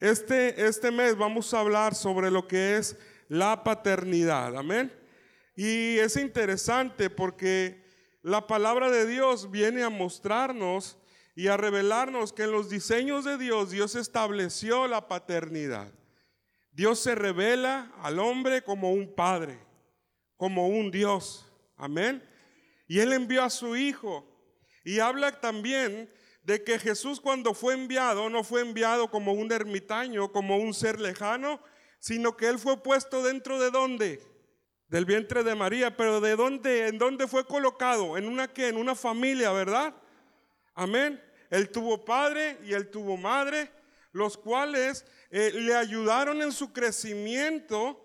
Este, este mes vamos a hablar sobre lo que es la paternidad. Amén. Y es interesante porque la palabra de Dios viene a mostrarnos y a revelarnos que en los diseños de Dios Dios estableció la paternidad. Dios se revela al hombre como un padre, como un Dios. Amén. Y Él envió a su Hijo. Y habla también de que Jesús cuando fue enviado, no fue enviado como un ermitaño, como un ser lejano, sino que Él fue puesto dentro de dónde? Del vientre de María, pero ¿de dónde? ¿En dónde fue colocado? ¿En una qué? En una familia, ¿verdad? Amén. Él tuvo padre y él tuvo madre, los cuales eh, le ayudaron en su crecimiento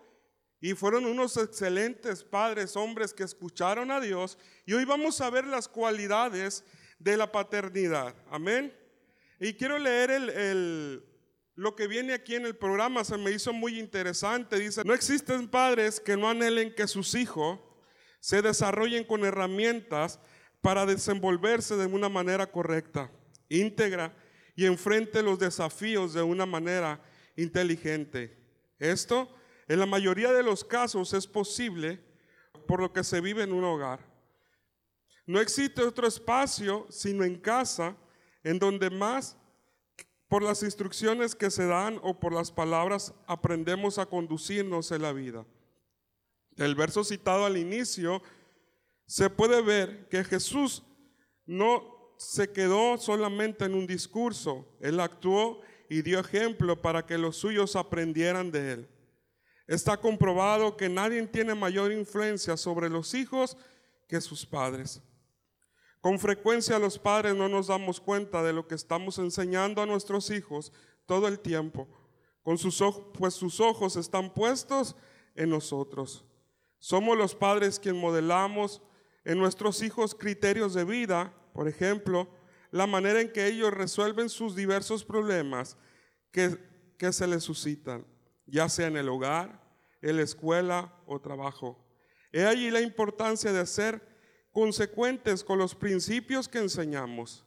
y fueron unos excelentes padres, hombres que escucharon a Dios. Y hoy vamos a ver las cualidades de la paternidad. Amén. Y quiero leer el, lo que viene aquí en el programa, se me hizo muy interesante. Dice, no existen padres que no anhelen que sus hijos se desarrollen con herramientas para desenvolverse de una manera correcta, íntegra y enfrente los desafíos de una manera inteligente. Esto en la mayoría de los casos es posible por lo que se vive en un hogar. No existe otro espacio sino en casa en donde más por las instrucciones que se dan o por las palabras aprendemos a conducirnos en la vida. El verso citado al inicio se puede ver que Jesús no se quedó solamente en un discurso, él actuó y dio ejemplo para que los suyos aprendieran de él. Está comprobado que nadie tiene mayor influencia sobre los hijos que sus padres. Con frecuencia los padres no nos damos cuenta de lo que estamos enseñando a nuestros hijos todo el tiempo, pues sus ojos están puestos en nosotros. Somos los padres quienes modelamos en nuestros hijos criterios de vida, por ejemplo, la manera en que ellos resuelven sus diversos problemas que, que se les suscitan, ya sea en el hogar, en la escuela o trabajo. He allí la importancia de ser consecuentes con los principios que enseñamos.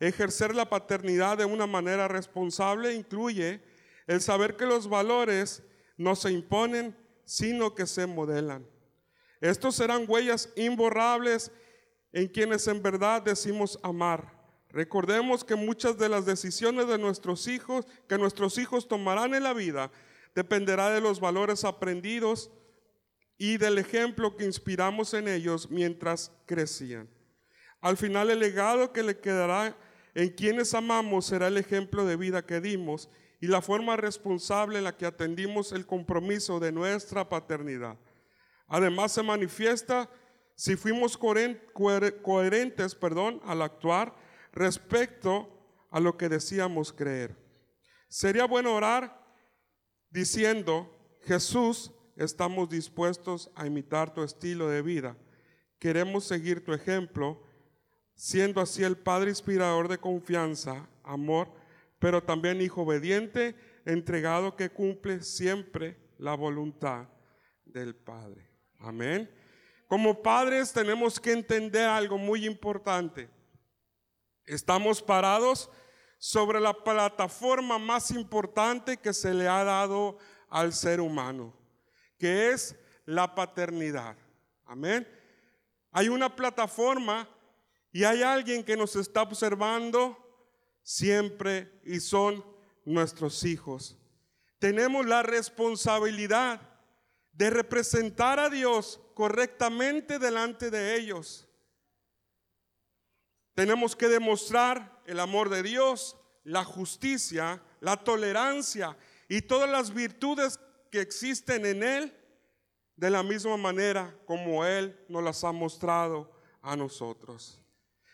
Ejercer la paternidad de una manera responsable incluye el saber que los valores no se imponen, sino que se modelan. Estos serán huellas imborrables en quienes en verdad decimos amar. Recordemos que muchas de las decisiones de nuestros hijos, que nuestros hijos tomarán en la vida, dependerá de los valores aprendidos y del ejemplo que inspiramos en ellos mientras crecían. Al final el legado que le quedará en quienes amamos será el ejemplo de vida que dimos y la forma responsable en la que atendimos el compromiso de nuestra paternidad. Además se manifiesta si fuimos coherentes perdón, al actuar respecto a lo que decíamos creer. Sería bueno orar diciendo, Jesús, estamos dispuestos a imitar tu estilo de vida. Queremos seguir tu ejemplo, siendo así el Padre inspirador de confianza, amor, pero también hijo obediente, entregado que cumple siempre la voluntad del Padre. Amén. Como padres tenemos que entender algo muy importante. Estamos parados sobre la plataforma más importante que se le ha dado al ser humano, que es la paternidad. Amén. Hay una plataforma y hay alguien que nos está observando siempre y son nuestros hijos. Tenemos la responsabilidad de representar a Dios correctamente delante de ellos. Tenemos que demostrar el amor de Dios, la justicia, la tolerancia y todas las virtudes que existen en Él de la misma manera como Él nos las ha mostrado a nosotros.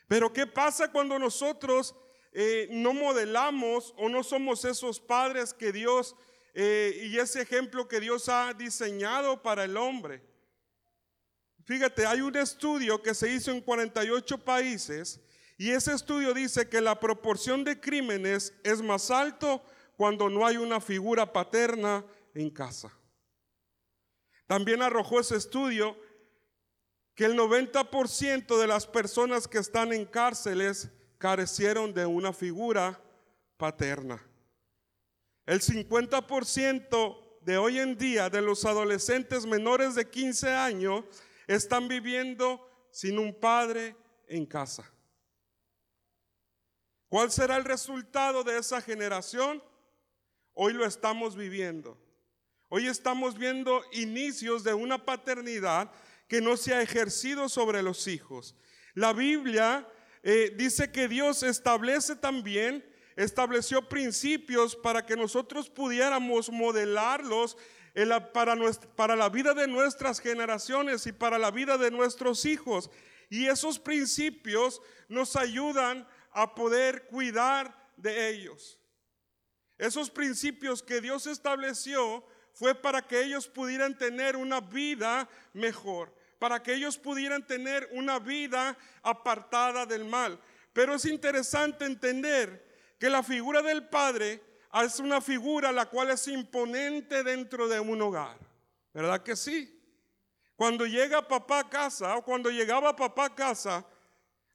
Pero ¿qué pasa cuando nosotros eh, no modelamos o no somos esos padres que Dios eh, y ese ejemplo que Dios ha diseñado para el hombre? Fíjate, hay un estudio que se hizo en 48 países y ese estudio dice que la proporción de crímenes es más alto cuando no hay una figura paterna en casa. También arrojó ese estudio que el 90% de las personas que están en cárceles carecieron de una figura paterna. el 50% de hoy en día de los adolescentes menores de 15 años están viviendo sin un padre en casa. ¿Cuál será el resultado de esa generación? Hoy lo estamos viviendo. Hoy estamos viendo inicios de una paternidad que no se ha ejercido sobre los hijos. La Biblia eh, dice que Dios establece también, estableció principios para que nosotros pudiéramos modelarlos para, para la vida de nuestras generaciones y para la vida de nuestros hijos. Y esos principios nos ayudan a poder cuidar de ellos. Esos principios que Dios estableció fue para que ellos pudieran tener una vida mejor, para que ellos pudieran tener una vida apartada del mal. Pero es interesante entender que la figura del Padre es una figura la cual es imponente dentro de un hogar. ¿Verdad que sí? Cuando llega papá a casa o cuando llegaba papá a casa,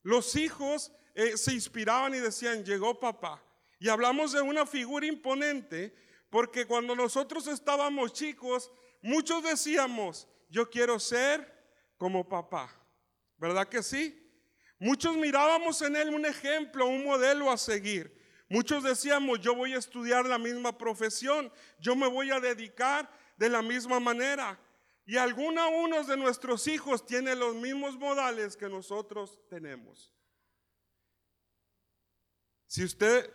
los hijos eh, se inspiraban y decían, llegó papá. Y hablamos de una figura imponente porque cuando nosotros estábamos chicos, muchos decíamos, yo quiero ser como papá. ¿Verdad que sí? Muchos mirábamos en él un ejemplo, un modelo a seguir. Muchos decíamos, yo voy a estudiar la misma profesión, yo me voy a dedicar de la misma manera. Y algunos de nuestros hijos tienen los mismos modales que nosotros tenemos. Si usted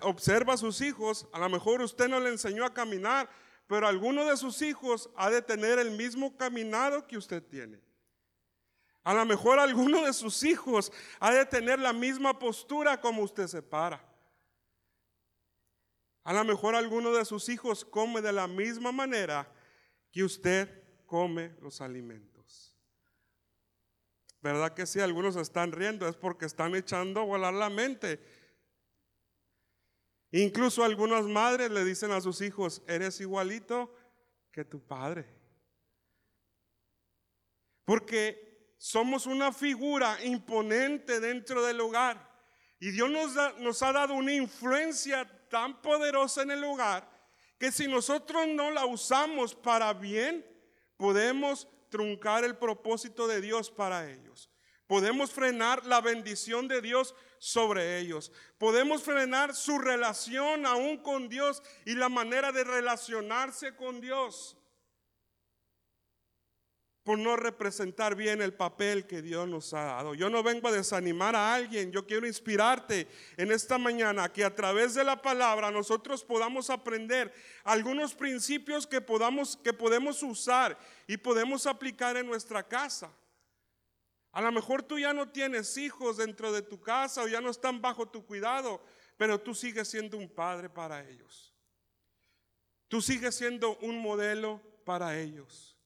observa a sus hijos, a lo mejor usted no le enseñó a caminar, pero alguno de sus hijos ha de tener el mismo caminado que usted tiene. A lo mejor alguno de sus hijos ha de tener la misma postura como usted se para. A lo mejor alguno de sus hijos come de la misma manera que usted come los alimentos. ¿Verdad que si algunos están riendo? Es porque están echando a volar la mente. Incluso algunas madres le dicen a sus hijos, eres igualito que tu padre. Porque somos una figura imponente dentro del hogar. Y Dios nos, ha dado una influencia tan poderosa en el hogar que si nosotros no la usamos para bien, podemos truncar el propósito de Dios para ellos. Podemos frenar la bendición de Dios sobre ellos. Podemos frenar su relación aún con Dios y la manera de relacionarse con Dios por no representar bien el papel que Dios nos ha dado. Yo no vengo a desanimar a alguien, yo quiero inspirarte en esta mañana que a través de la palabra nosotros podamos aprender algunos principios que podamos que podemos usar y podemos aplicar en nuestra casa. A lo mejor tú ya no tienes hijos dentro de tu casa o ya no están bajo tu cuidado, pero tú sigues siendo un padre para ellos. Tú sigues siendo un modelo para ellos.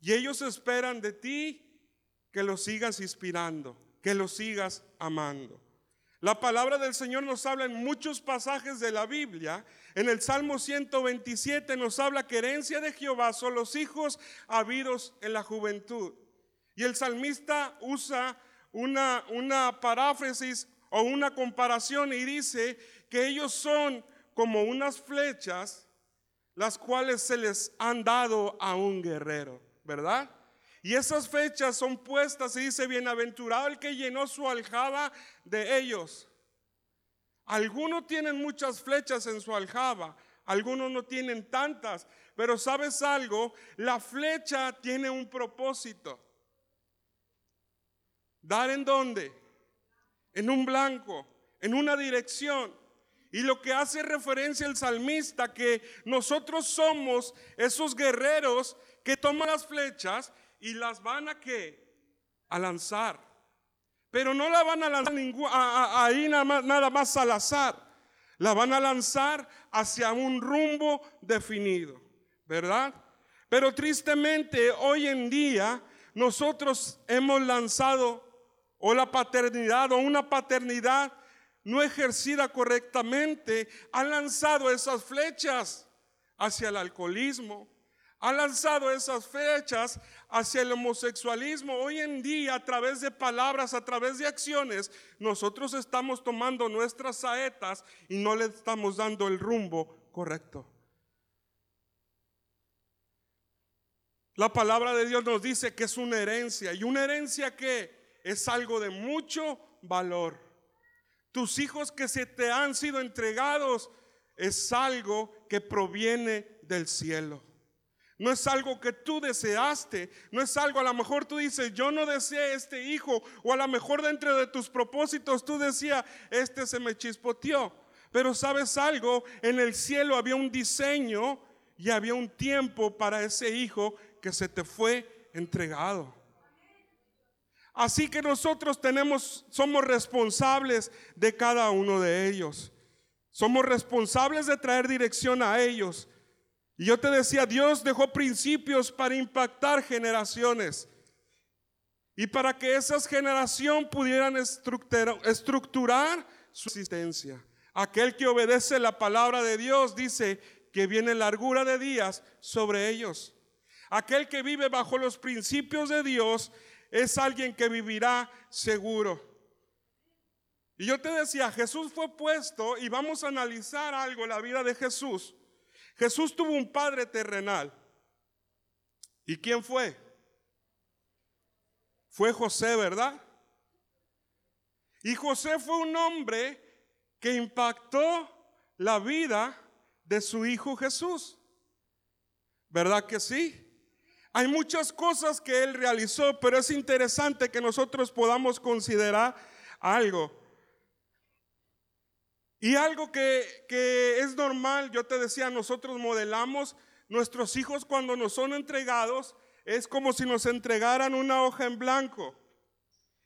Y ellos esperan de ti que los sigas inspirando, que los sigas amando. La palabra del Señor nos habla en muchos pasajes de la Biblia. En el Salmo 127 nos habla que herencia de Jehová son los hijos habidos en la juventud. Y el salmista usa una, una paráfrasis o una comparación y dice que ellos son como unas flechas las cuales se les han dado a un guerrero, ¿verdad? Y esas flechas son puestas y dice, bienaventurado el que llenó su aljaba de ellos. Algunos tienen muchas flechas en su aljaba, algunos no tienen tantas, pero sabes algo, la flecha tiene un propósito. ¿Dar en dónde? En un blanco, en una dirección. Y lo que hace referencia el salmista, que nosotros somos esos guerreros que toman las flechas y las van a qué? A lanzar. Pero no la van a lanzar ahí nada más, al azar. La van a lanzar hacia un rumbo definido, ¿verdad? Pero tristemente hoy en día nosotros hemos lanzado o la paternidad o una paternidad no ejercida correctamente ha lanzado esas flechas hacia el alcoholismo, ha lanzado esas flechas hacia el homosexualismo. Hoy en día, a través de palabras, a través de acciones, nosotros estamos tomando nuestras saetas y no le estamos dando el rumbo correcto. La palabra de Dios nos dice que es una herencia y una herencia que es algo de mucho valor. Tus hijos que se te han sido entregados es algo que proviene del cielo. No es algo que tú deseaste, no es algo, a lo mejor tú dices, yo no deseé este hijo, o a lo mejor dentro de tus propósitos tú decías, este se me chispoteó. Pero sabes algo, en el cielo había un diseño y había un tiempo para ese hijo que se te fue entregado. Así que nosotros tenemos, somos responsables de cada uno de ellos. Somos responsables de traer dirección a ellos. Y yo te decía, Dios dejó principios para impactar generaciones. Y para que esas generaciones pudieran estructurar su existencia. Aquel que obedece la palabra de Dios dice que viene largura de días sobre ellos. Aquel que vive bajo los principios de Dios es alguien que vivirá seguro. Y yo te decía, Jesús fue puesto y vamos a analizar algo la vida de Jesús. Jesús tuvo un padre terrenal. ¿Y quién fue? Fue José, ¿verdad? Y José fue un hombre que impactó la vida de su hijo Jesús. ¿Verdad que sí? Hay muchas cosas que él realizó, pero es interesante que nosotros podamos considerar algo. Y algo que, es normal, yo te decía, nosotros modelamos nuestros hijos cuando nos son entregados, es como si nos entregaran una hoja en blanco.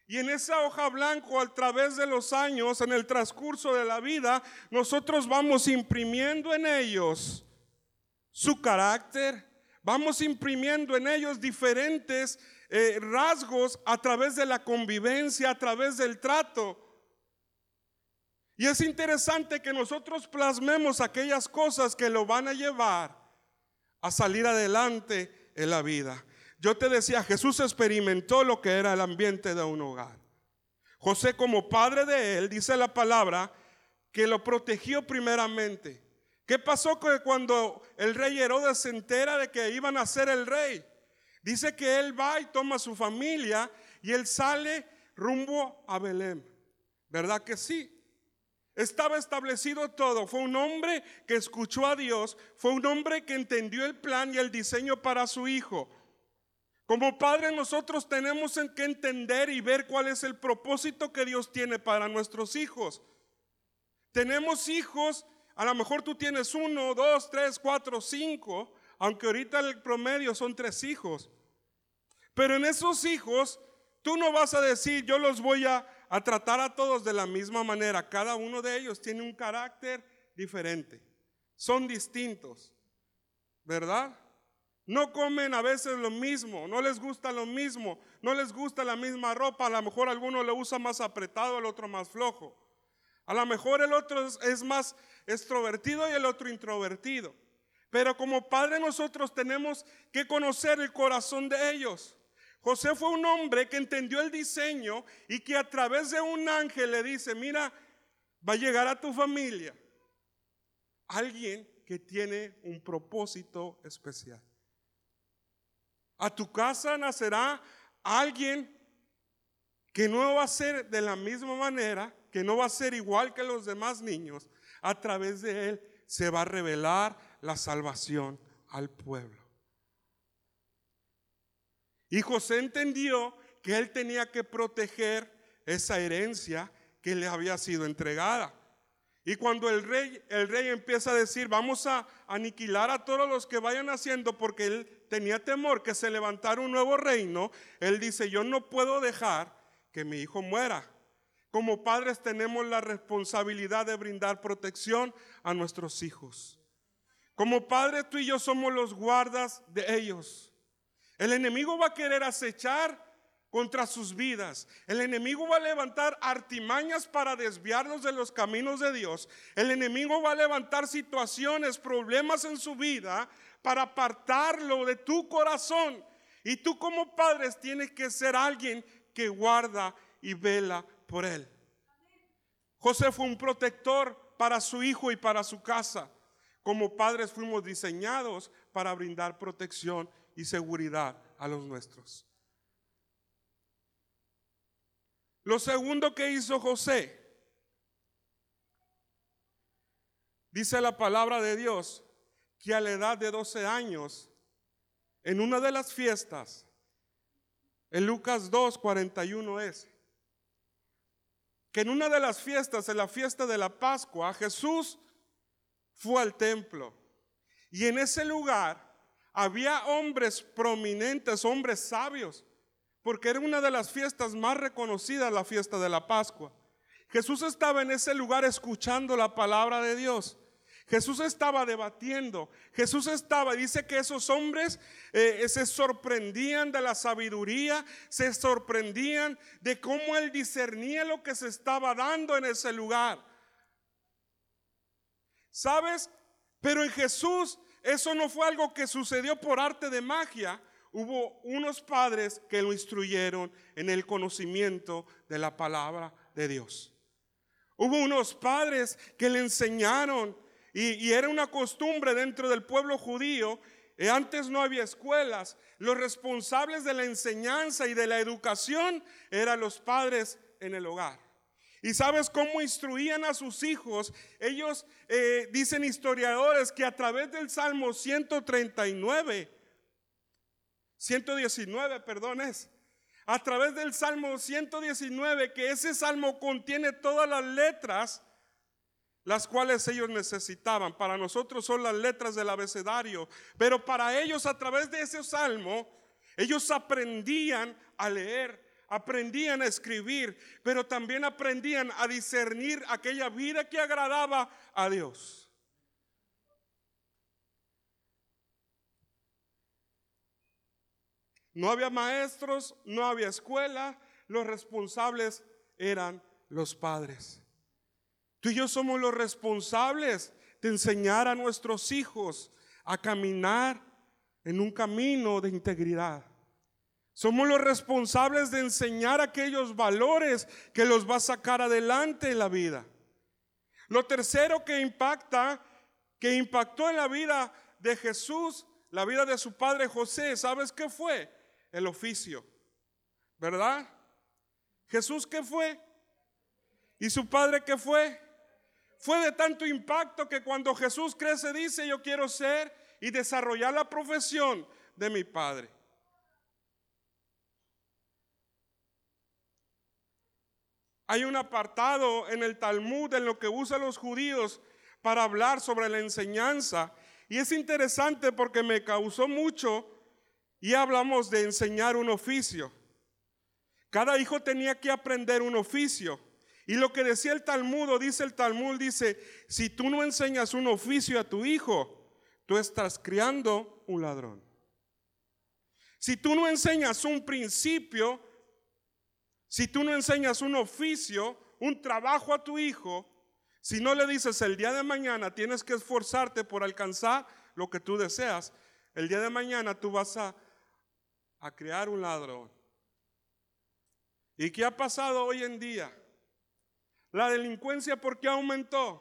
Y en esa hoja blanco, a través de los años, en el transcurso de la vida, nosotros vamos imprimiendo en ellos su carácter, vamos imprimiendo en ellos diferentes eh, rasgos a través de la convivencia, a través del trato. Y es interesante que nosotros plasmemos aquellas cosas que lo van a llevar a salir adelante en la vida. Yo te decía, Jesús experimentó lo que era el ambiente de un hogar. José como padre de él, dice la palabra, que lo protegió primeramente. ¿Qué pasó cuando el rey Herodes se entera de que iban a ser el rey? Dice que él va y toma a su familia y él sale rumbo a Belén. ¿Verdad que sí? Estaba establecido todo. Fue un hombre que escuchó a Dios. Fue un hombre que entendió el plan y el diseño para su hijo. Como padre nosotros tenemos que entender y ver cuál es el propósito que Dios tiene para nuestros hijos. Tenemos hijos a lo mejor tú tienes uno, dos, tres, cuatro, cinco, aunque ahorita el promedio son tres hijos. Pero en esos hijos, tú no vas a decir, yo los voy a, tratar a todos de la misma manera. Cada uno de ellos tiene un carácter diferente. Son distintos, ¿verdad? No comen a veces lo mismo, no les gusta lo mismo, no les gusta la misma ropa. A lo mejor alguno le usa más apretado, el otro más flojo. A lo mejor el otro es más extrovertido y el otro introvertido. Pero como padre nosotros tenemos que conocer el corazón de ellos. José fue un hombre que entendió el diseño y que a través de un ángel le dice, mira, va a llegar a tu familia alguien que tiene un propósito especial. A tu casa nacerá alguien que no va a ser de la misma manera, que no va a ser igual que los demás niños, a través de él se va a revelar la salvación al pueblo. Y José entendió que él tenía que proteger esa herencia que le había sido entregada. Y cuando el rey, el rey empieza a decir, vamos a aniquilar a todos los que vayan haciendo, porque él tenía temor que se levantara un nuevo reino, él dice, yo no puedo dejar que mi hijo muera. Como padres tenemos la responsabilidad de brindar protección a nuestros hijos. Como padres tú y yo somos los guardas de ellos. El enemigo va a querer acechar contra sus vidas. El enemigo va a levantar artimañas para desviarlos de los caminos de Dios. El enemigo va a levantar situaciones, problemas en su vida para apartarlo de tu corazón. Y tú como padres tienes que ser alguien que guarda y vela por él. José fue un protector para su hijo y para su casa. como padres fuimos diseñados para brindar protección y seguridad a los nuestros. Lo segundo que hizo José, dice la palabra de Dios, que a la edad de 12 años, en una de las fiestas, en Lucas 2, 41 es, que en una de las fiestas, en la fiesta de la Pascua, Jesús fue al templo. Y en ese lugar había hombres prominentes, hombres sabios, porque era una de las fiestas más reconocidas, la fiesta de la Pascua. Jesús estaba en ese lugar escuchando la palabra de Dios. Jesús estaba debatiendo. Jesús estaba, dice que esos hombres eh, se sorprendían de la sabiduría, se sorprendían de cómo él discernía lo que se estaba dando en ese lugar. ¿Sabes? Pero en Jesús eso no fue algo que sucedió por arte de magia. Hubo unos padres que lo instruyeron en el conocimiento de la palabra de Dios. Hubo unos padres que le enseñaron y, era una costumbre dentro del pueblo judío. Eh, antes no había escuelas. Los responsables de la enseñanza y de la educación eran los padres en el hogar. ¿Y sabes cómo instruían a sus hijos? Ellos eh, dicen historiadores que a través del Salmo 139, 119, perdón, es, a través del Salmo 119, que ese salmo contiene todas las letras las cuales ellos necesitaban. Para nosotros son las letras del abecedario, pero para ellos a través de ese salmo, ellos aprendían a leer, aprendían a escribir, pero también aprendían a discernir aquella vida que agradaba a Dios. No había maestros, no había escuela, los responsables eran los padres. Tú y yo somos los responsables de enseñar a nuestros hijos a caminar en un camino de integridad. Somos los responsables de enseñar aquellos valores que los va a sacar adelante en la vida. Lo tercero que impacta, que impactó en la vida de Jesús, la vida de su padre José, ¿sabes qué fue? El oficio. ¿Verdad? Jesús qué fue? ¿Y su padre qué fue? Fue de tanto impacto que cuando Jesús crece dice, yo quiero ser y desarrollar la profesión de mi Padre. Hay un apartado en el Talmud en lo que usan los judíos para hablar sobre la enseñanza. Y es interesante porque me causó mucho y hablamos de enseñar un oficio. Cada hijo tenía que aprender un oficio. Y lo que decía el Talmud, dice el Talmud, dice, si tú no enseñas un oficio a tu hijo, tú estás criando un ladrón. Si tú no enseñas un principio, si tú no enseñas un oficio, un trabajo a tu hijo, si no le dices el día de mañana tienes que esforzarte por alcanzar lo que tú deseas, el día de mañana tú vas a, a crear un ladrón. ¿Y qué ha pasado hoy en día? La delincuencia, ¿por qué aumentó?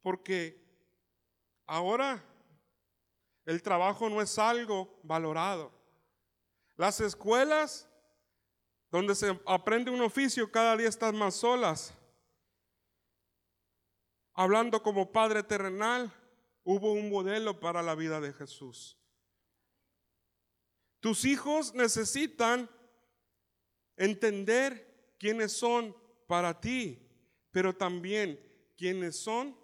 Porque ahora el trabajo no es algo valorado. Las escuelas donde se aprende un oficio cada día están más solas. Hablando como Padre terrenal, hubo un modelo para la vida de Jesús. Tus hijos necesitan entender quiénes son para ti, pero también quiénes son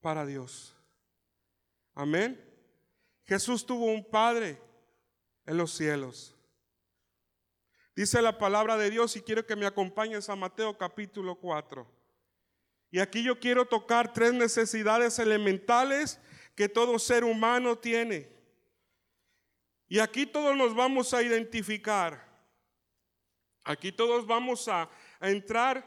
para Dios. Amén. Jesús tuvo un Padre en los cielos. Dice la palabra de Dios y quiero que me acompañes a Mateo capítulo 4. Y aquí yo quiero tocar tres necesidades elementales que todo ser humano tiene. Y aquí todos nos vamos a identificar. Aquí todos vamos a, entrar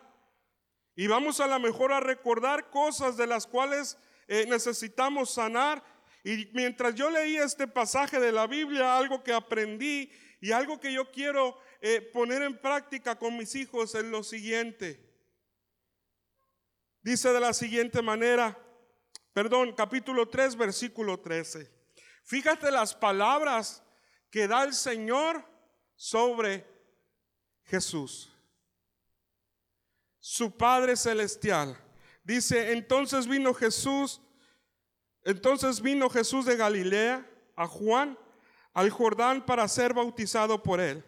y vamos a lo mejor a recordar cosas de las cuales eh, necesitamos sanar. Y mientras yo leía este pasaje de la Biblia, algo que aprendí y algo que yo quiero eh, poner en práctica con mis hijos es lo siguiente. Dice de la siguiente manera, perdón, capítulo 3, versículo 13. Fíjate las palabras que da el Señor sobre Jesús, su Padre Celestial. Dice, entonces vino Jesús, entonces vino Jesús de Galilea a Juan al Jordán para ser bautizado por él.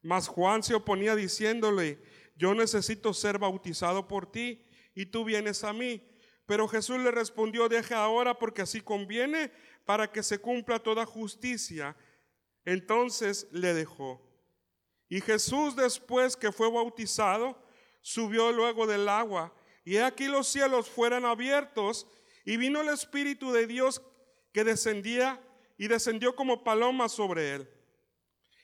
Mas Juan se oponía diciéndole, yo necesito ser bautizado por ti y tú vienes a mí. Pero Jesús le respondió, deja ahora porque así conviene para que se cumpla toda justicia. Entonces le dejó. Y Jesús después que fue bautizado, subió luego del agua. Y aquí los cielos fueran abiertos y vino el Espíritu de Dios que descendía y descendió como paloma sobre él.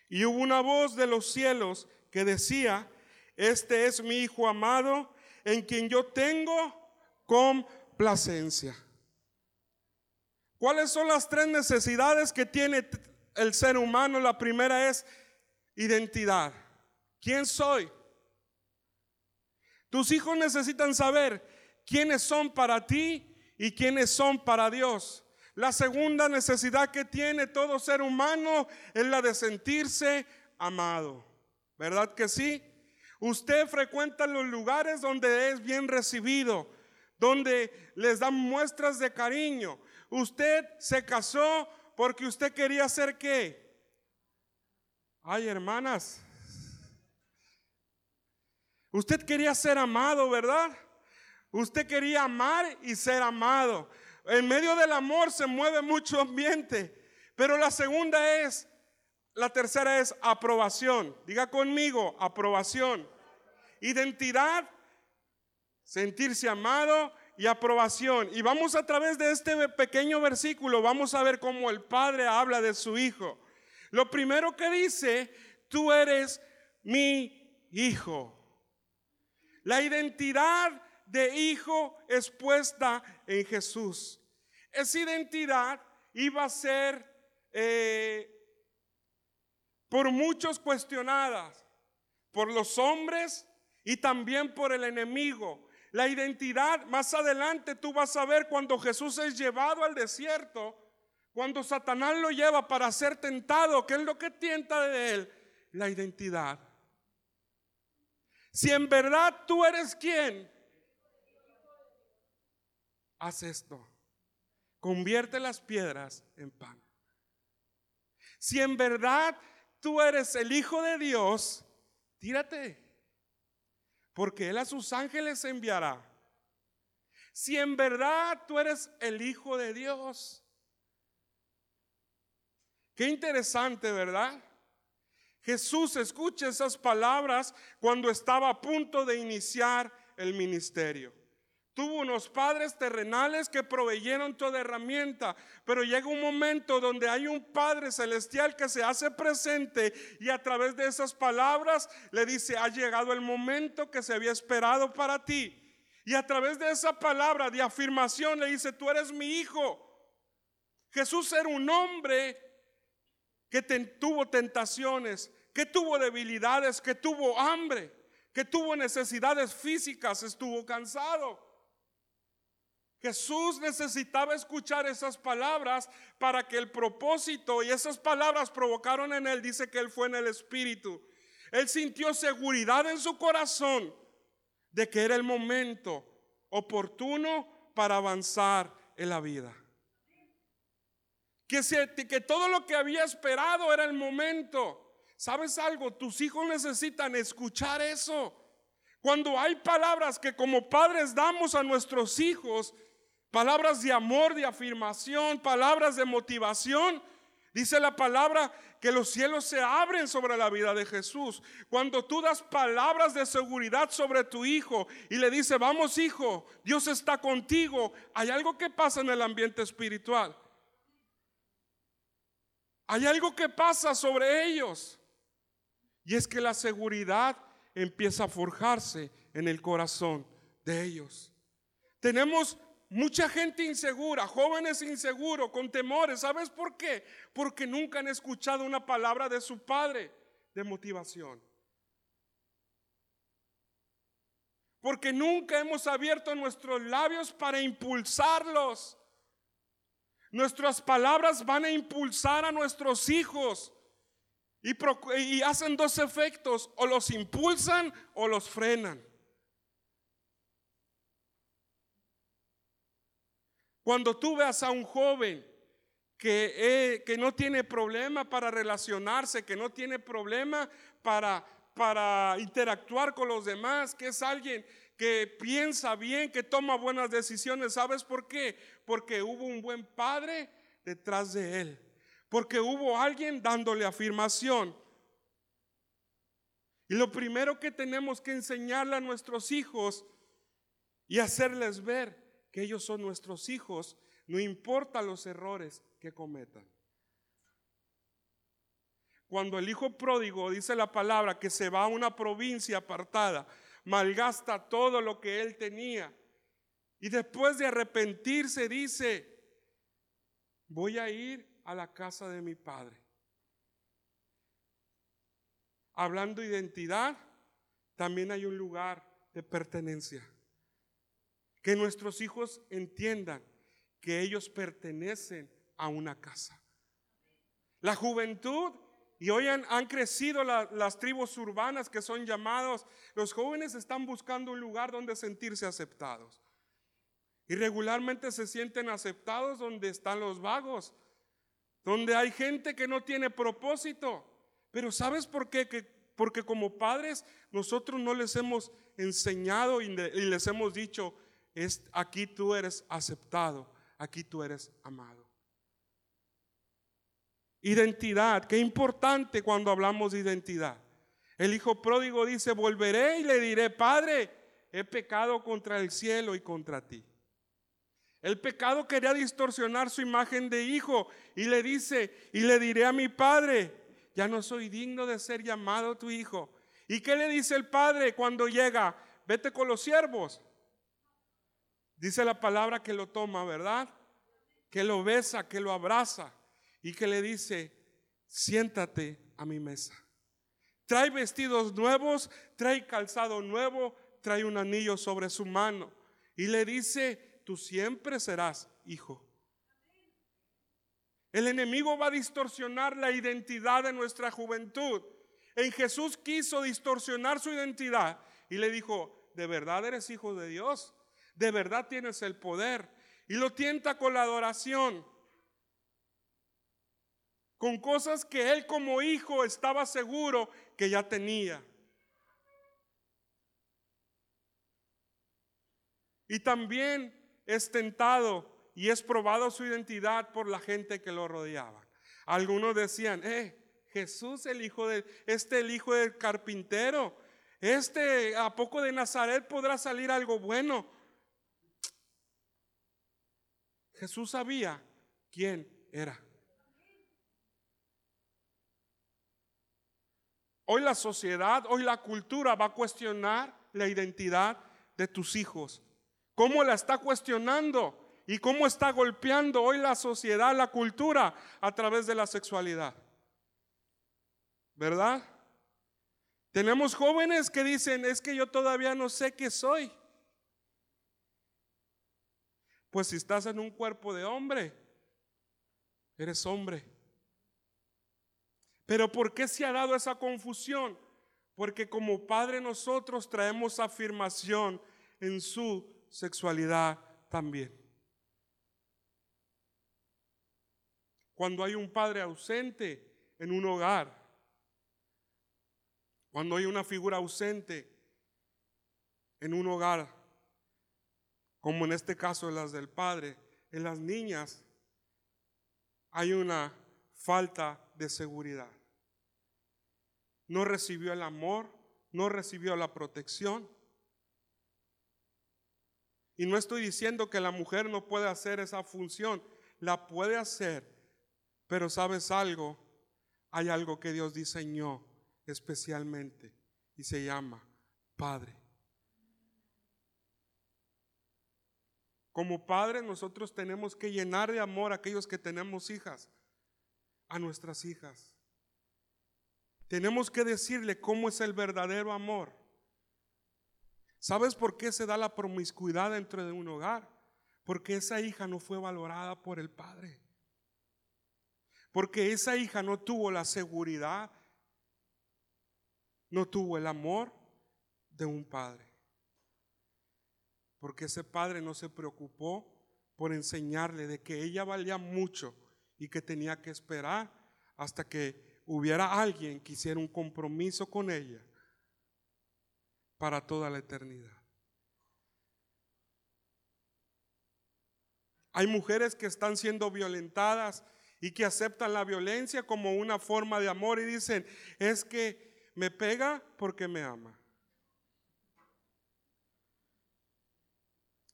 Y hubo una voz de los cielos que decía, este es mi Hijo amado, en quien yo tengo complacencia. ¿Cuáles son las tres necesidades que tiene el ser humano? La primera es identidad. ¿Quién soy? Tus hijos necesitan saber quiénes son para ti y quiénes son para Dios. La segunda necesidad que tiene todo ser humano es la de sentirse amado. ¿Verdad que sí? Usted frecuenta los lugares donde es bien recibido, donde les dan muestras de cariño. Usted se casó porque usted quería ser qué? Ay, hermanas. Usted quería ser amado, ¿verdad? Usted quería amar y ser amado. En medio del amor se mueve mucho ambiente. Pero la segunda es, la tercera es aprobación. Diga conmigo, aprobación. Identidad, sentirse amado y aprobación. Y vamos a través de este pequeño versículo, vamos a ver cómo el Padre habla de su Hijo. Lo primero que dice, tú eres mi Hijo. La identidad de hijo expuesta en Jesús. Esa identidad iba a ser eh, por muchos cuestionada, por los hombres y también por el enemigo. La identidad, más adelante tú vas a ver cuando Jesús es llevado al desierto, cuando Satanás lo lleva para ser tentado, ¿qué es lo que tienta de él? La identidad. Si en verdad tú eres quien, haz esto. Convierte las piedras en pan. Si en verdad tú eres el Hijo de Dios, tírate. Porque Él a sus ángeles enviará. Si en verdad tú eres el Hijo de Dios. Qué interesante, ¿verdad? Jesús escucha esas palabras cuando estaba a punto de iniciar el ministerio. Tuvo unos padres terrenales que proveyeron toda herramienta, pero llega un momento donde hay un Padre celestial que se hace presente y a través de esas palabras le dice, ha llegado el momento que se había esperado para ti. Y a través de esa palabra de afirmación le dice, tú eres mi hijo. Jesús era un hombre que tuvo tentaciones, que tuvo debilidades, que tuvo hambre, que tuvo necesidades físicas, estuvo cansado. Jesús necesitaba escuchar esas palabras para que el propósito y esas palabras provocaron en él, dice que él fue en el Espíritu. Él sintió seguridad en su corazón de que era el momento oportuno para avanzar en la vida. Que, todo lo que había esperado era el momento. ¿Sabes algo? Tus hijos necesitan escuchar eso. Cuando hay palabras que como padres damos a nuestros hijos, palabras de amor, de afirmación, palabras de motivación. Dice la palabra que los cielos se abren sobre la vida de Jesús. Cuando tú das palabras de seguridad sobre tu hijo y le dice, vamos hijo, Dios está contigo, hay algo que pasa en el ambiente espiritual. Hay algo que pasa sobre ellos. Y es que la seguridad empieza a forjarse en el corazón de ellos. Tenemos Mucha gente insegura, jóvenes inseguros, con temores. ¿Sabes por qué? Porque nunca han escuchado una palabra de su padre de motivación. Porque nunca hemos abierto nuestros labios para impulsarlos. Nuestras palabras van a impulsar a nuestros hijos y, y, hacen dos efectos, o los impulsan o los frenan. Cuando tú veas a un joven que, eh, no tiene problema para relacionarse, que no tiene problema para interactuar con los demás, que es alguien que piensa bien, que toma buenas decisiones. ¿Sabes por qué? Porque hubo un buen padre detrás de él. Porque hubo alguien dándole afirmación. Y lo primero que tenemos que enseñarle a nuestros hijos y hacerles ver que ellos son nuestros hijos, no importa los errores que cometan. Cuando el hijo pródigo dice la palabra que se va a una provincia apartada, malgasta todo lo que él tenía y después de arrepentirse dice, voy a ir a la casa de mi padre. Hablando de identidad, también hay un lugar de pertenencia. Que nuestros hijos entiendan que ellos pertenecen a una casa. La juventud, y hoy han, crecido las tribus urbanas que son llamados, los jóvenes están buscando un lugar donde sentirse aceptados. Y regularmente se sienten aceptados donde están los vagos, donde hay gente que no tiene propósito. Pero ¿sabes por qué? Que, porque como padres nosotros no les hemos enseñado y, y les hemos dicho, es, aquí tú eres aceptado, aquí tú eres amado. Identidad, qué importante cuando hablamos de identidad. El hijo pródigo dice, volveré y le diré, Padre, he pecado contra el cielo y contra ti. El pecado quería distorsionar su imagen de hijo y le dice, y le diré a mi padre, ya no soy digno de ser llamado tu hijo. ¿Y qué le dice el padre cuando llega? Vete con los siervos. Dice la palabra que lo toma, ¿verdad? Que lo besa, que lo abraza y que le dice, siéntate a mi mesa. Trae vestidos nuevos, trae calzado nuevo, trae un anillo sobre su mano y le dice, tú siempre serás hijo. El enemigo va a distorsionar la identidad de nuestra juventud. En Jesús quiso distorsionar su identidad y le dijo, ¿de verdad eres hijo de Dios? ¿De verdad tienes el poder? Y lo tienta con la adoración con cosas que él como hijo estaba seguro que ya tenía. Y también es tentado y es probado su identidad por la gente que lo rodeaba. Algunos decían, eh, Jesús el hijo de, este el hijo del carpintero, este a poco de Nazaret podrá salir algo bueno. Jesús sabía quién era. Hoy la sociedad, hoy la cultura va a cuestionar la identidad de tus hijos. ¿Cómo la está cuestionando? ¿Y cómo está golpeando hoy la sociedad, la cultura a través de la sexualidad? ¿Verdad? Tenemos jóvenes que dicen, es que yo todavía no sé qué soy. Pues si estás en un cuerpo de hombre, eres hombre. Pero ¿por qué se ha dado esa confusión? Porque como padre nosotros traemos afirmación en su sexualidad también. Cuando hay un padre ausente en un hogar, cuando hay una figura ausente en un hogar, como en este caso las del padre, en las niñas hay una falta de seguridad no recibió el amor, no recibió la protección. Y no estoy diciendo que la mujer no puede hacer esa función, la puede hacer, pero sabes algo, hay algo que Dios diseñó especialmente y se llama Padre. Como padre nosotros tenemos que llenar de amor a aquellos que tenemos hijas, a nuestras hijas. Tenemos que decirle cómo es el verdadero amor. ¿Sabes por qué se da la promiscuidad dentro de un hogar? Porque esa hija no fue valorada por el padre. Porque esa hija no tuvo la seguridad, no tuvo el amor de un padre. Porque ese padre no se preocupó por enseñarle de que ella valía mucho y que tenía que esperar hasta que hubiera alguien que hiciera un compromiso con ella para toda la eternidad. Hay mujeres que están siendo violentadas y que aceptan la violencia como una forma de amor y dicen, es que me pega porque me ama.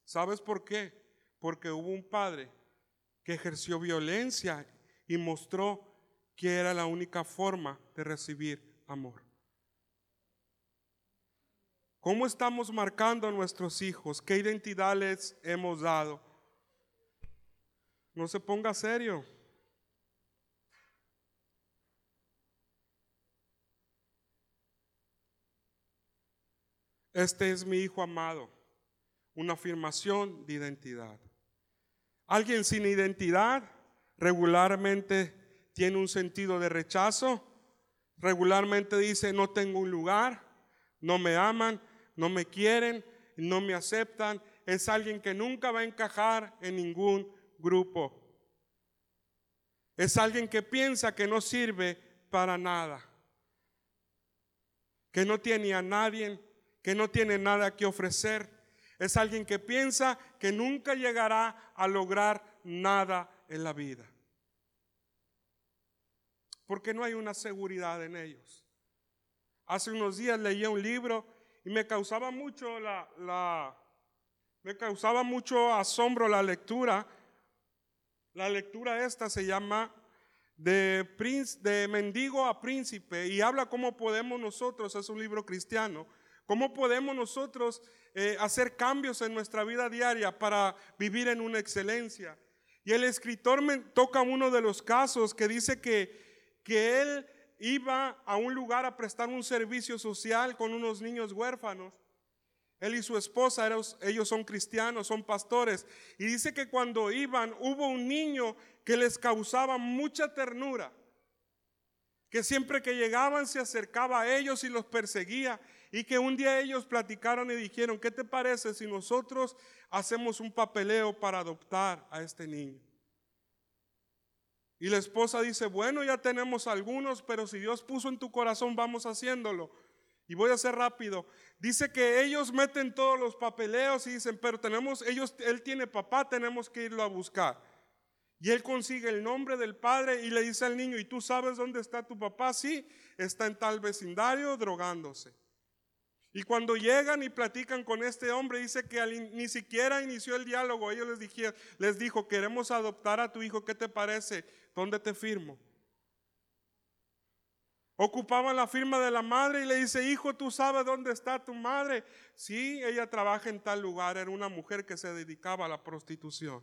¿Sabes por qué? Porque hubo un padre que ejerció violencia y mostró que era la única forma de recibir amor. ¿Cómo estamos marcando a nuestros hijos? ¿Qué identidad les hemos dado? No se ponga serio. Este es mi hijo amado, una afirmación de identidad. Alguien sin identidad regularmente tiene un sentido de rechazo, regularmente dice no tengo un lugar, no me aman, no me quieren, no me aceptan, es alguien que nunca va a encajar en ningún grupo. Es alguien que piensa que no sirve para nada, que no tiene a nadie, que no tiene nada que ofrecer. Es alguien que piensa que nunca llegará a lograr nada en la vida. Porque no hay una seguridad en ellos. Hace unos días leía un libro y me causaba mucho la, me causaba mucho asombro la lectura. La lectura esta se llama de, mendigo a príncipe y habla cómo podemos nosotros, es un libro cristiano, cómo podemos nosotros eh, hacer cambios en nuestra vida diaria para vivir en una excelencia. Y el escritor me toca uno de los casos que dice que, que él iba a un lugar a prestar un servicio social con unos niños huérfanos. Él y su esposa, ellos son cristianos, son pastores. Y dice que cuando iban hubo un niño que les causaba mucha ternura. Que siempre que llegaban se acercaba a ellos y los perseguía. Y que un día ellos platicaron y dijeron, ¿qué te parece si nosotros hacemos un papeleo para adoptar a este niño? Y la esposa dice, bueno, ya tenemos algunos, pero si Dios puso en tu corazón, vamos haciéndolo. Y voy a ser rápido. Dice que ellos meten todos los papeleos y dicen, pero tenemos, ellos, él tiene papá, tenemos que irlo a buscar. Y él consigue el nombre del padre y le dice al niño, ¿y tú sabes dónde está tu papá? Sí, está en tal vecindario drogándose. Y cuando llegan y platican con este hombre, dice que ni siquiera inició el diálogo. Ellos les, les dijo, queremos adoptar a tu hijo, ¿qué te parece? ¿Dónde te firmo? Ocupaban la firma de la madre y le dice, hijo, ¿tú sabes dónde está tu madre? Sí, ella trabaja en tal lugar, era una mujer que se dedicaba a la prostitución.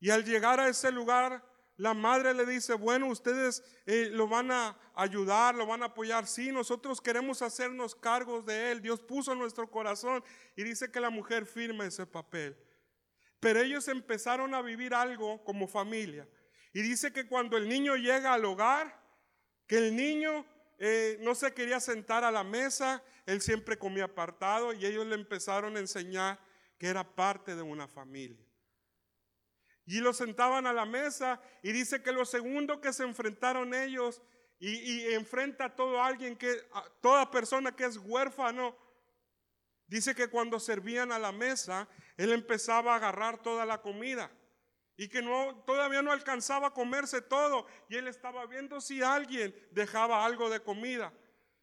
Y al llegar a ese lugar, la madre le dice, bueno, ustedes eh, lo van a ayudar, lo van a apoyar. Sí, nosotros queremos hacernos cargos de él. Dios puso en nuestro corazón y dice que la mujer firma ese papel. Pero ellos empezaron a vivir algo como familia. Y dice que cuando el niño llega al hogar, que el niño eh, no se quería sentar a la mesa, él siempre comía apartado y ellos le empezaron a enseñar que era parte de una familia. Y lo sentaban a la mesa y dice que lo segundo que se enfrentaron ellos y, enfrenta a todo alguien que, toda persona que es huérfano, dice que cuando servían a la mesa, él empezaba a agarrar toda la comida y que no, todavía no alcanzaba a comerse todo y él estaba viendo si alguien dejaba algo de comida.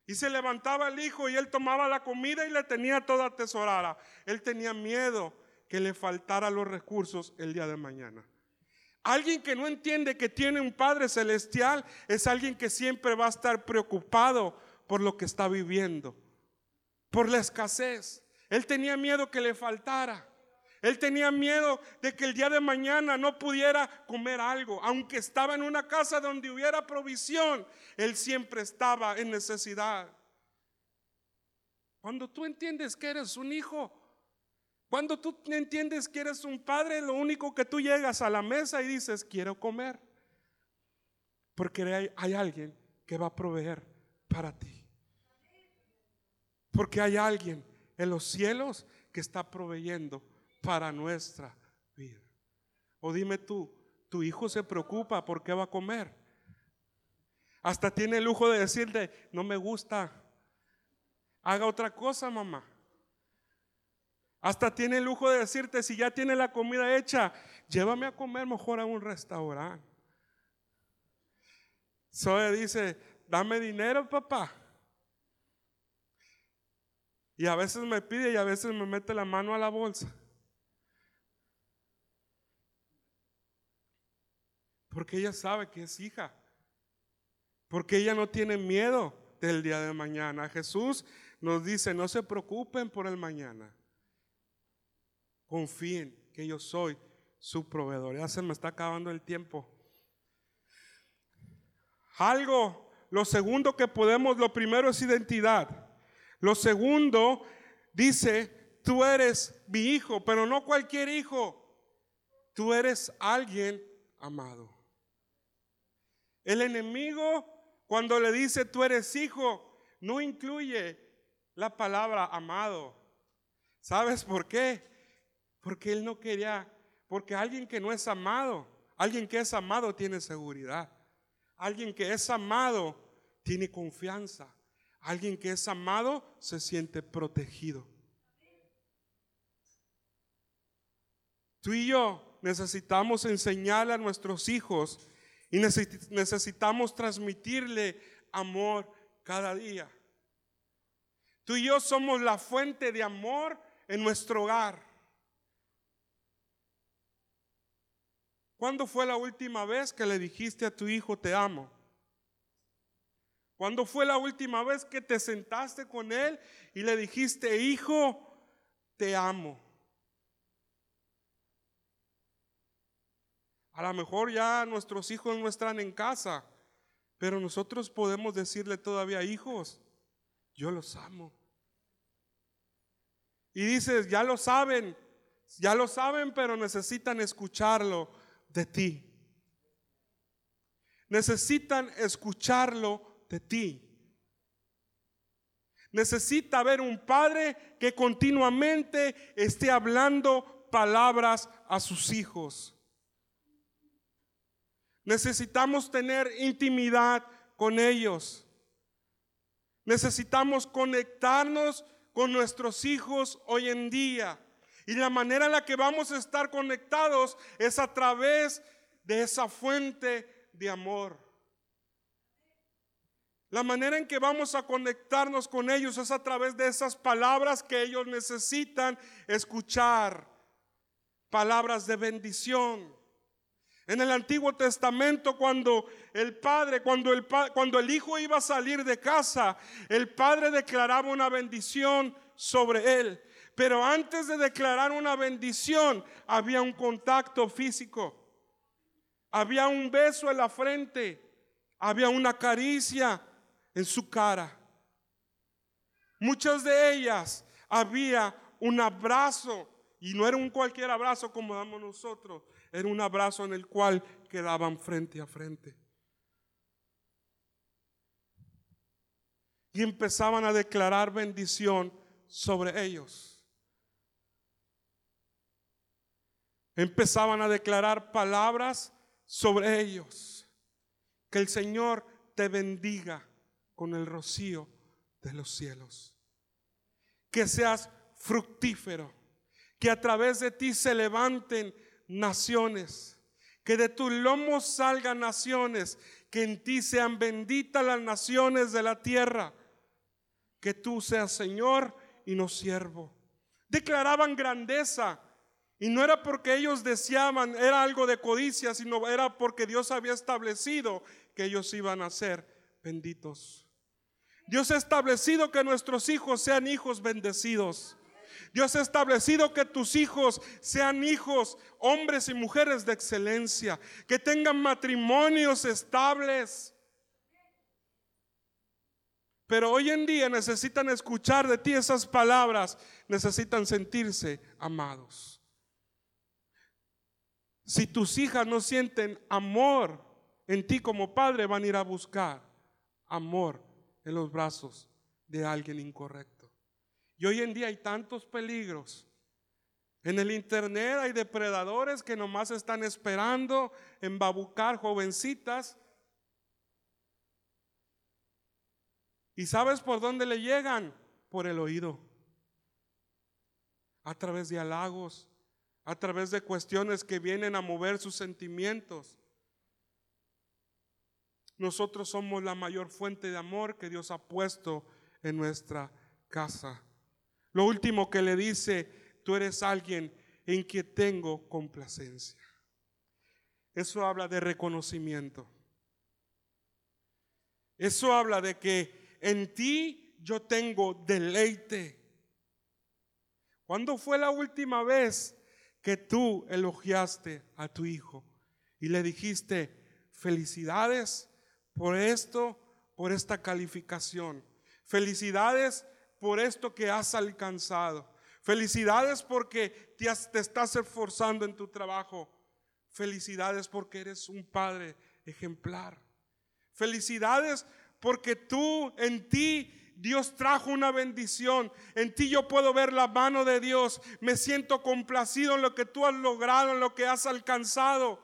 Y se levantaba el hijo y él tomaba la comida y le tenía toda atesorada. Él tenía miedo que le faltara los recursos el día de mañana. Alguien que no entiende que tiene un Padre Celestial es alguien que siempre va a estar preocupado por lo que está viviendo, por la escasez. Él tenía miedo que le faltara. Él tenía miedo de que el día de mañana no pudiera comer algo. Aunque estaba en una casa donde hubiera provisión, él siempre estaba en necesidad. Cuando tú entiendes que eres un hijo, cuando tú entiendes que eres un padre, lo único que tú llegas a la mesa y dices, quiero comer. Porque hay, hay alguien que va a proveer para ti. Porque hay alguien en los cielos que está proveyendo para nuestra vida. O dime tú, tu hijo se preocupa por qué va a comer. Hasta tiene el lujo de decirle, no me gusta, haga otra cosa, mamá. Hasta tiene el lujo de decirte, si ya tiene la comida hecha, llévame a comer mejor a un restaurante. Zoe dice, dame dinero, papá. Y a veces me pide y a veces me mete la mano a la bolsa. Porque ella sabe que es hija. Porque ella no tiene miedo del día de mañana. Jesús nos dice, no se preocupen por el mañana. Confíen que yo soy su proveedor. Ya se me está acabando el tiempo. Algo, lo segundo que podemos, lo primero es identidad. Lo segundo dice, tú eres mi hijo, pero no cualquier hijo. Tú eres alguien amado. El enemigo, cuando le dice tú eres hijo, no incluye la palabra amado. ¿Sabes por qué? Porque él no quería, porque alguien que no es amado, alguien que es amado tiene seguridad. Alguien que es amado tiene confianza. Alguien que es amado se siente protegido. Tú y yo necesitamos enseñarle a nuestros hijos y necesitamos transmitirle amor cada día. Tú y yo somos la fuente de amor en nuestro hogar. ¿Cuándo fue la última vez que le dijiste a tu hijo te amo? ¿Cuándo fue la última vez que te sentaste con él y le dijiste, hijo, te amo? A lo mejor ya nuestros hijos no están en casa, pero nosotros podemos decirle todavía, hijos, yo los amo. Y dices, ya lo saben, ya lo saben, pero necesitan escucharlo de ti. Necesitan escucharlo de ti. Necesita haber un padre que continuamente esté hablando palabras a sus hijos. Necesitamos tener intimidad con ellos. Necesitamos conectarnos con nuestros hijos hoy en día. Y la manera en la que vamos a estar conectados es a través de esa fuente de amor. La manera en que vamos a conectarnos con ellos es a través de esas palabras que ellos necesitan escuchar. Palabras de bendición. En el Antiguo Testamento, cuando el padre, cuando el, cuando el hijo iba a salir de casa, el padre declaraba una bendición sobre él. Pero antes de declarar una bendición, había un contacto físico. Había un beso en la frente. Había una caricia en su cara. Muchas de ellas había un abrazo. Y no era un cualquier abrazo como damos nosotros era un abrazo en el cual quedaban frente a frente. Y empezaban a declarar bendición sobre ellos. Empezaban a declarar palabras sobre ellos. Que el Señor te bendiga con el rocío de los cielos. Que seas fructífero. Que a través de ti se levanten naciones, que de tu lomo salgan naciones, que en ti sean benditas las naciones de la tierra, que tú seas Señor y no siervo. Declaraban grandeza y no era porque ellos deseaban, era algo de codicia, sino era porque Dios había establecido que ellos iban a ser benditos. Dios ha establecido que nuestros hijos sean hijos bendecidos. Dios ha establecido que tus hijos sean hijos, hombres y mujeres de excelencia, que tengan matrimonios estables. Pero hoy en día necesitan escuchar de ti esas palabras, necesitan sentirse amados. Si tus hijas no sienten amor en ti como padre, van a ir a buscar amor en los brazos de alguien incorrecto. Y hoy en día hay tantos peligros. En el internet hay depredadores que nomás están esperando embabucar jovencitas ¿Y sabes por dónde le llegan? Por el oído. A través de halagos, a través de cuestiones que vienen a mover sus sentimientos. Nosotros somos la mayor fuente de amor que Dios ha puesto en nuestra casa. Lo último que le dice, tú eres alguien en que tengo complacencia. Eso habla de reconocimiento. Eso habla de que en ti yo tengo deleite. ¿Cuándo fue la última vez que tú elogiaste a tu hijo y le dijiste felicidades por esto, por esta calificación? Felicidades por esto que has alcanzado. Felicidades porque te, te estás esforzando en tu trabajo. Felicidades porque eres un padre ejemplar. Felicidades porque tú en ti Dios trajo una bendición. En ti yo puedo ver la mano de Dios. Me siento complacido en lo que tú has logrado, en lo que has alcanzado.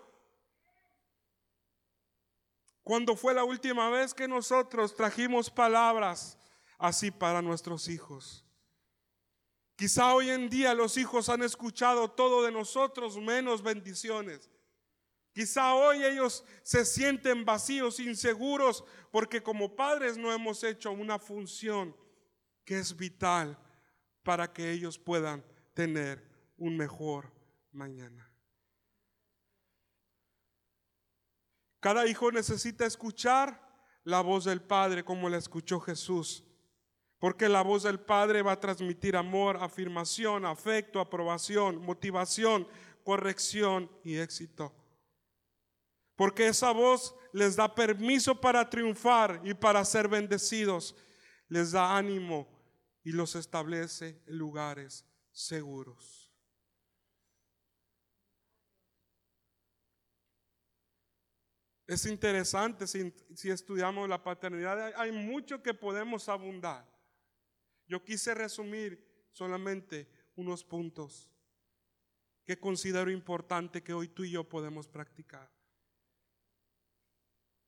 Cuando fue la última vez que nosotros trajimos palabras así para nuestros hijos? Quizá hoy en día los hijos han escuchado todo de nosotros menos bendiciones. Quizá hoy ellos se sienten vacíos, inseguros, porque como padres no hemos hecho una función que es vital para que ellos puedan tener un mejor mañana. Cada hijo necesita escuchar la voz del Padre como la escuchó Jesús, porque la voz del Padre va a transmitir amor, afirmación, afecto, aprobación, motivación, corrección y éxito. Porque esa voz les da permiso para triunfar y para ser bendecidos. Les da ánimo y los establece en lugares seguros. Es interesante si, estudiamos la paternidad, hay mucho que podemos abundar. Yo quise resumir solamente unos puntos que considero importante que hoy tú y yo podemos practicar.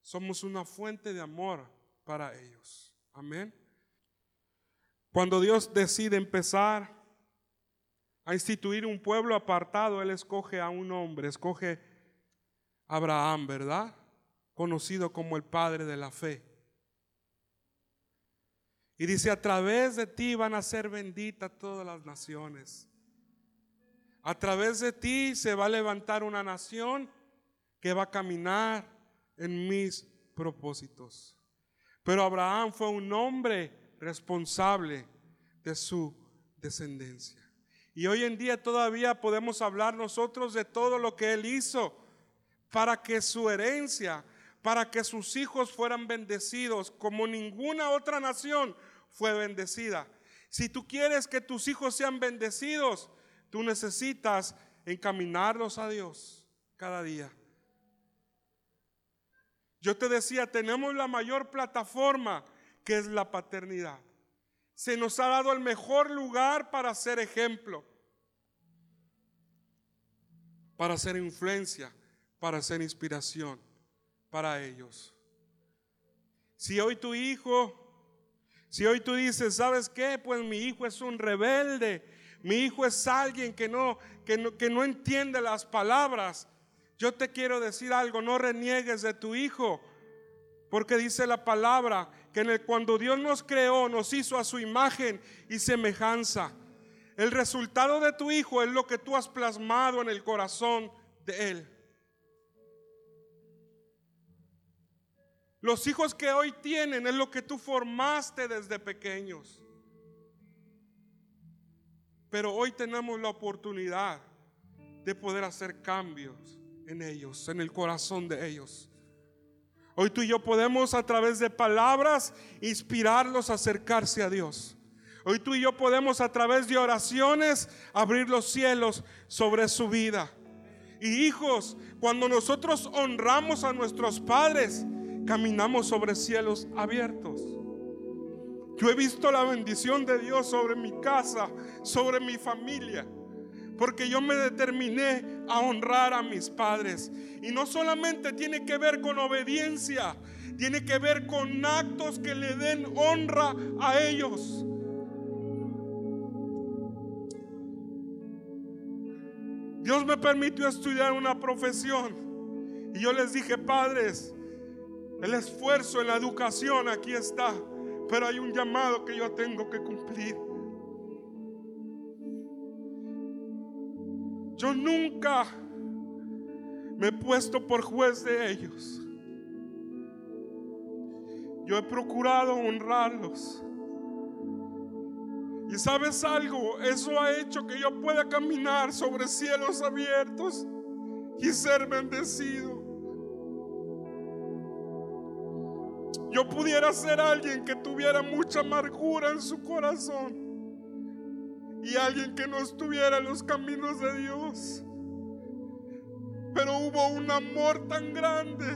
Somos una fuente de amor para ellos. Amén. Cuando Dios decide empezar a instituir un pueblo apartado, Él escoge a un hombre, escoge a Abraham, ¿verdad? Conocido como el padre de la fe. Y dice, a través de ti van a ser benditas todas las naciones. A través de ti se va a levantar una nación que va a caminar en mis propósitos. Pero Abraham fue un hombre responsable de su descendencia. Y hoy en día todavía podemos hablar nosotros de todo lo que él hizo para que su herencia, para que sus hijos fueran bendecidos como ninguna otra nación fue bendecida. Si tú quieres que tus hijos sean bendecidos, tú necesitas encaminarlos a Dios cada día. Yo te decía, tenemos la mayor plataforma que es la paternidad. Se nos ha dado el mejor lugar para ser ejemplo, para ser influencia, para ser inspiración para ellos. Si hoy tu hijo, si hoy tú dices, ¿sabes qué? Pues mi hijo es un rebelde, mi hijo es alguien que no, que no, que no entiende las palabras. Yo te quiero decir algo, no reniegues de tu hijo, porque dice la palabra que en el, cuando Dios nos creó, nos hizo a su imagen y semejanza. El resultado de tu hijo es lo que tú has plasmado en el corazón de él. Los hijos que hoy tienen es lo que tú formaste desde pequeños. Pero hoy tenemos la oportunidad de poder hacer cambios en ellos, en el corazón de ellos. Hoy tú y yo podemos a través de palabras inspirarlos a acercarse a Dios. Hoy tú y yo podemos a través de oraciones abrir los cielos sobre su vida. Y hijos, cuando nosotros honramos a nuestros padres, caminamos sobre cielos abiertos. Yo he visto la bendición de Dios sobre mi casa, sobre mi familia, porque yo me determiné a honrar a mis padres. Y no solamente tiene que ver con obediencia, tiene que ver con actos que le den honra a ellos. Dios me permitió estudiar una profesión. Y yo les dije, padres, el esfuerzo en la educación aquí está, pero hay un llamado que yo tengo que cumplir. Yo nunca me he puesto por juez de ellos. Yo he procurado honrarlos. Y sabes algo, eso ha hecho que yo pueda caminar sobre cielos abiertos y ser bendecido. Yo pudiera ser alguien que tuviera mucha amargura en su corazón y alguien que no estuviera en los caminos de Dios. Pero hubo un amor tan grande.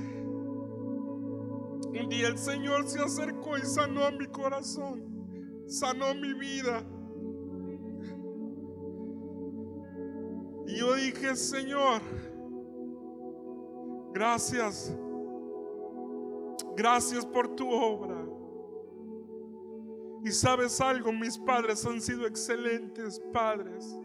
Un día el Señor se acercó y sanó mi corazón sanó mi vida. Y yo dije, Señor, gracias. Gracias por tu obra. Y sabes algo, mis padres han sido excelentes padres.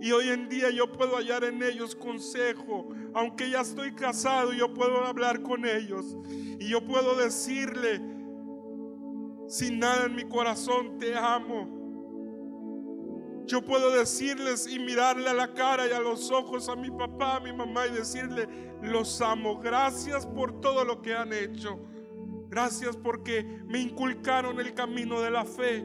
Y hoy en día yo puedo hallar en ellos consejo. Aunque ya estoy casado, yo puedo hablar con ellos. Y yo puedo decirle, sin nada en mi corazón, te amo. Yo puedo decirles y mirarle a la cara y a los ojos a mi papá, a mi mamá y decirle, los amo. Gracias por todo lo que han hecho. Gracias porque me inculcaron el camino de la fe.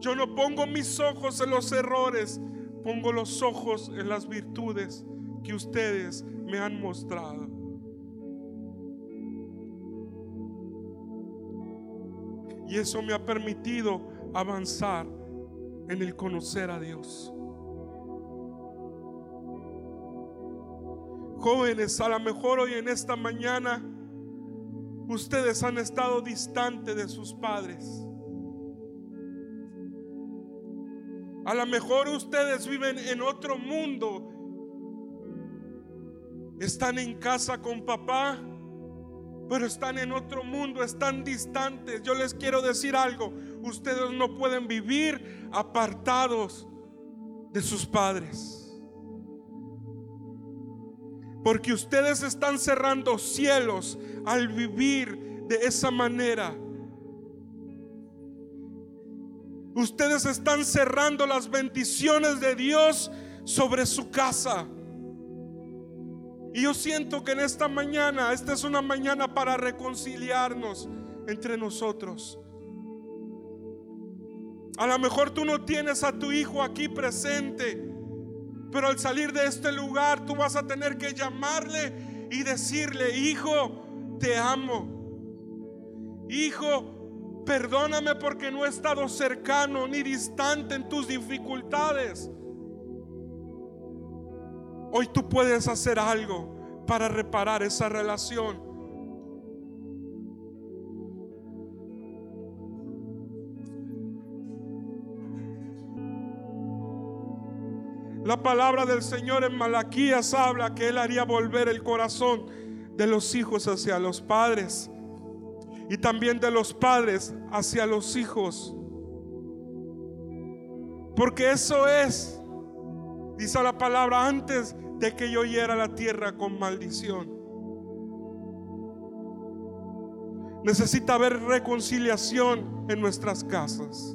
Yo no pongo mis ojos en los errores, pongo los ojos en las virtudes que ustedes me han mostrado. Y eso me ha permitido avanzar en el conocer a Dios. Jóvenes, a lo mejor hoy en esta mañana ustedes han estado distantes de sus padres. A lo mejor ustedes viven en otro mundo. Están en casa con papá, pero están en otro mundo, están distantes. Yo les quiero decir algo, ustedes no pueden vivir apartados de sus padres. Porque ustedes están cerrando cielos al vivir de esa manera. Ustedes están cerrando las bendiciones de Dios sobre su casa. Y yo siento que en esta mañana, esta es una mañana para reconciliarnos entre nosotros. A lo mejor tú no tienes a tu hijo aquí presente, pero al salir de este lugar tú vas a tener que llamarle y decirle, hijo, te amo. Hijo, perdóname porque no he estado cercano ni distante en tus dificultades. Hoy tú puedes hacer algo para reparar esa relación. La palabra del Señor en Malaquías habla que Él haría volver el corazón de los hijos hacia los padres y también de los padres hacia los hijos. Porque eso es Dice la palabra antes de que yo hiera la tierra con maldición. Necesita haber reconciliación en nuestras casas.